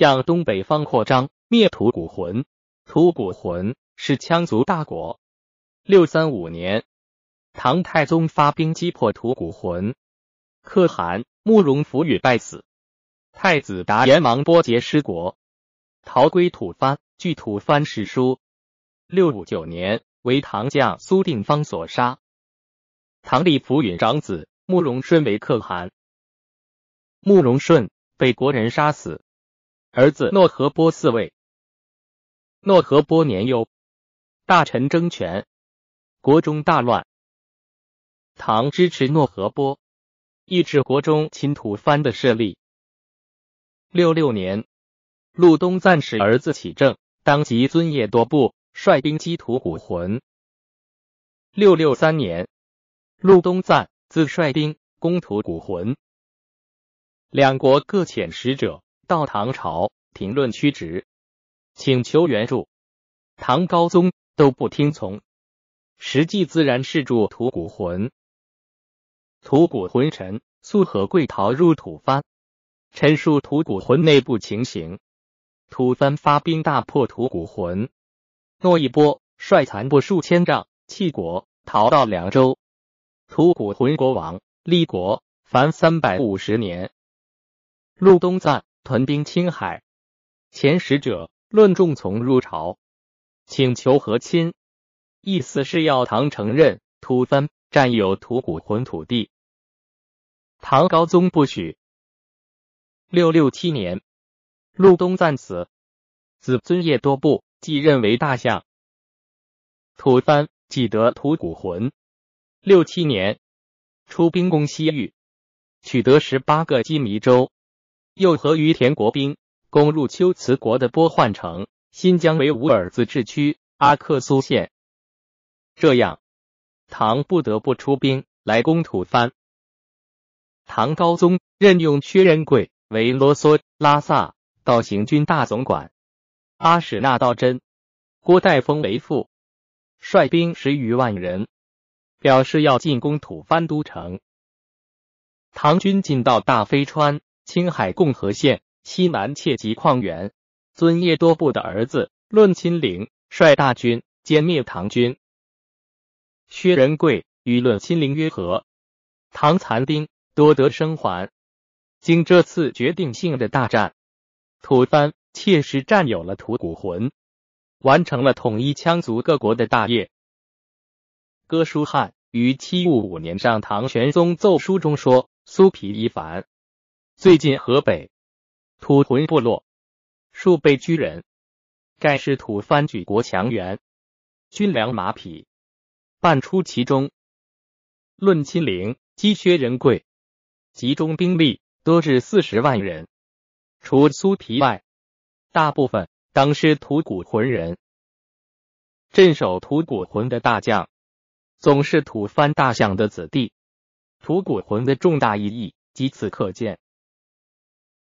向东北方扩张，灭吐谷浑。吐谷浑是羌族大国。六三五年，唐太宗发兵击破吐谷浑，可汗慕容福宇败死，太子达延忙波节失国，逃归吐蕃。据《吐蕃史书》，六五九年为唐将苏定方所杀。唐立福允长子慕容顺为可汗，慕容顺被国人杀死，儿子诺和波四位。诺和波年幼，大臣争权，国中大乱。唐支持诺和波，抑制国中侵吐蕃的势力。六六年，陆东赞使儿子起政。当即尊业多部率兵击吐谷浑。六六三年，陆东赞自率兵攻吐谷浑，两国各遣使者到唐朝评论曲直，请求援助。唐高宗都不听从，实际自然是助吐谷浑。吐谷浑臣素和贵逃入吐蕃，陈述吐谷浑内部情形。吐蕃发兵大破吐谷浑，诺一波率残部数千丈弃国，逃到凉州。吐谷浑国王立国凡三百五十年。陆东赞屯兵青海，遣使者论仲从入朝，请求和亲，意思是要唐承认吐蕃占有吐谷浑土地。唐高宗不许。六六七年。陆东赞死，子尊业多部继任为大相。吐蕃既得吐谷浑。六七年，出兵攻西域，取得十八个羁縻州，又和于田国兵攻入龟兹国的波换城（新疆维吾尔自治区阿克苏县）。这样，唐不得不出兵来攻吐蕃。唐高宗任用薛仁贵为啰嗦拉萨。道行军大总管阿史那道真、郭代封为副，率兵十余万人，表示要进攻吐蕃都城。唐军进到大飞川（青海共和县西南切吉矿源），尊叶多部的儿子论亲陵率大军歼灭唐军。薛仁贵与论亲陵约和，唐残兵多得生还。经这次决定性的大战。吐蕃切实占有了吐谷浑，完成了统一羌族各国的大业。哥舒翰于七五五年上唐玄宗奏书中说：“苏皮一凡，最近河北吐浑部落数倍居人，盖是吐蕃举国强援，军粮马匹半出其中。论亲陵积薛仁贵，集中兵力多至四十万人。”除苏皮外，大部分当是吐谷浑人。镇守吐谷浑的大将，总是吐蕃大相的子弟。吐谷浑的重大意义，即此可见。